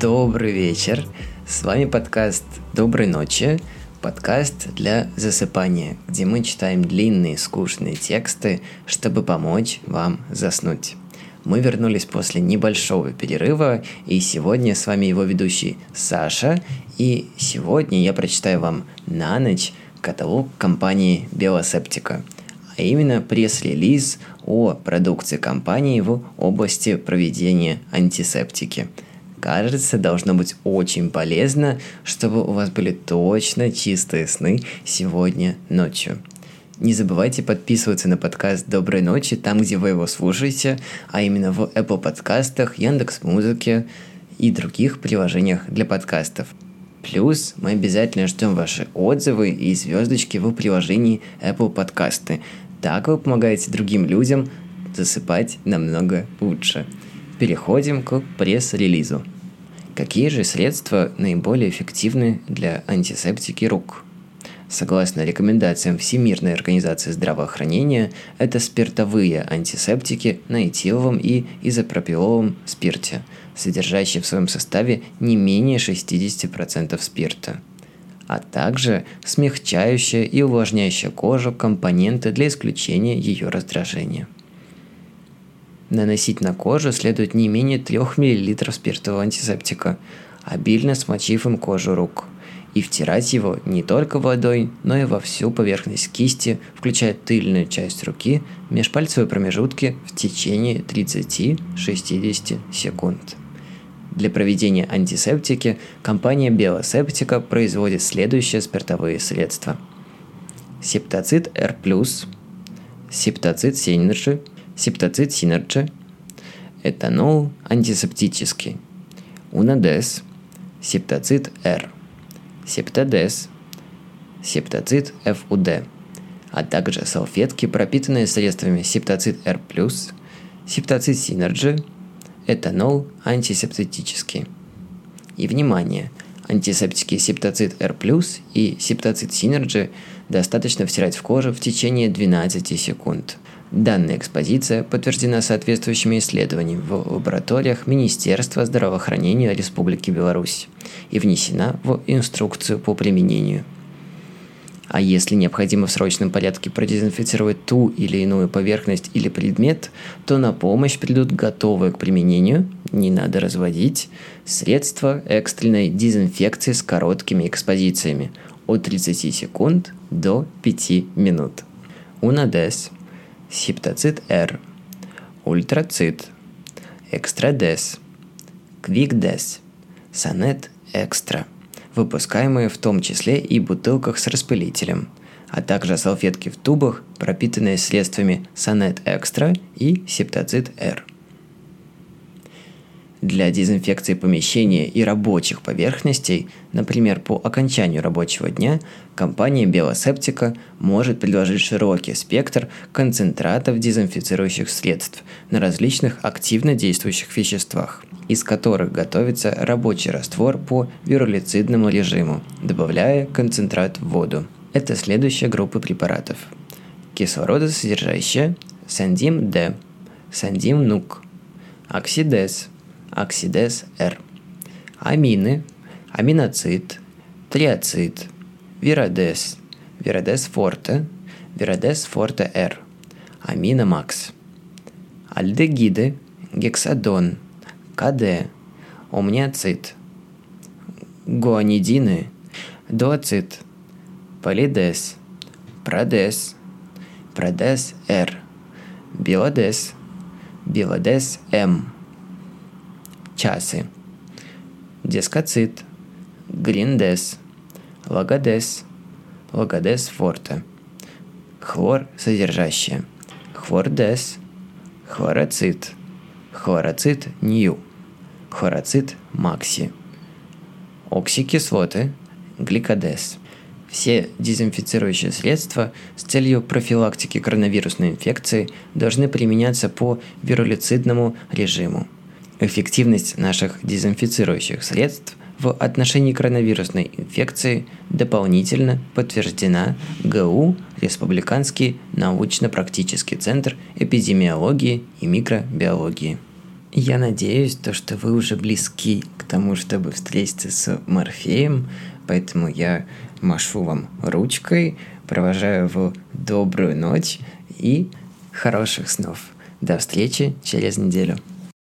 Добрый вечер. С вами подкаст «Доброй ночи», подкаст для засыпания, где мы читаем длинные скучные тексты, чтобы помочь вам заснуть. Мы вернулись после небольшого перерыва, и сегодня с вами его ведущий Саша, и сегодня я прочитаю вам на ночь каталог компании Белосептика, а именно пресс-релиз о продукции компании в области проведения антисептики – кажется, должно быть очень полезно, чтобы у вас были точно чистые сны сегодня ночью. Не забывайте подписываться на подкаст «Доброй ночи» там, где вы его слушаете, а именно в Apple подкастах, Яндекс Музыке и других приложениях для подкастов. Плюс мы обязательно ждем ваши отзывы и звездочки в приложении Apple подкасты. Так вы помогаете другим людям засыпать намного лучше. Переходим к пресс-релизу. Какие же средства наиболее эффективны для антисептики рук? Согласно рекомендациям Всемирной организации здравоохранения, это спиртовые антисептики на этиловом и изопропиловом спирте, содержащие в своем составе не менее 60% спирта а также смягчающая и увлажняющая кожу компоненты для исключения ее раздражения. Наносить на кожу следует не менее 3 мл спиртового антисептика, обильно смочив им кожу рук. И втирать его не только водой, но и во всю поверхность кисти, включая тыльную часть руки, межпальцевые промежутки в течение 30-60 секунд. Для проведения антисептики компания Белосептика производит следующие спиртовые средства. Септоцит R+, септоцид Синерджи – септоцид синерджи, этанол антисептический, унадес, септоцид R, септодез, септоцид FUD, а также салфетки, пропитанные средствами септоцид R+, септоцид синерджи, этанол антисептический. И внимание! Антисептики септоцид R+, и септоцид синерджи достаточно втирать в кожу в течение 12 секунд – Данная экспозиция подтверждена соответствующими исследованиями в лабораториях Министерства здравоохранения Республики Беларусь и внесена в инструкцию по применению. А если необходимо в срочном порядке продезинфицировать ту или иную поверхность или предмет, то на помощь придут готовые к применению, не надо разводить, средства экстренной дезинфекции с короткими экспозициями от 30 секунд до 5 минут. Унадес – септоцит R, ультрацит, экстрадес, квикдес, сонет экстра, выпускаемые в том числе и бутылках с распылителем, а также салфетки в тубах, пропитанные средствами сонет экстра и септоцит R – для дезинфекции помещения и рабочих поверхностей, например, по окончанию рабочего дня, компания Белосептика может предложить широкий спектр концентратов дезинфицирующих средств на различных активно действующих веществах, из которых готовится рабочий раствор по вирулицидному режиму, добавляя концентрат в воду. Это следующая группа препаратов. Кислородосодержащая Сандим-Д, Сандим-Нук, Оксидез – оксидез R. Амины, аминоцит, триацит, виродез, виродез форте, виродез форте R, аминомакс. Альдегиды, гексадон, КД, омниацит, гуанидины, дуацит, полидез, продез, продез R, биодез, биодез М – часы. Дескацит, гриндес, лагодес, лагодес форте. Хлор содержащее. Хлордес, хлороцит, хлороцит нью, хлороцит макси. Оксикислоты, гликодес. Все дезинфицирующие средства с целью профилактики коронавирусной инфекции должны применяться по вирулицидному режиму – Эффективность наших дезинфицирующих средств в отношении коронавирусной инфекции дополнительно подтверждена ГУ Республиканский научно-практический центр эпидемиологии и микробиологии. Я надеюсь, то, что вы уже близки к тому, чтобы встретиться с Морфеем, поэтому я машу вам ручкой, провожаю в добрую ночь и хороших снов. До встречи через неделю.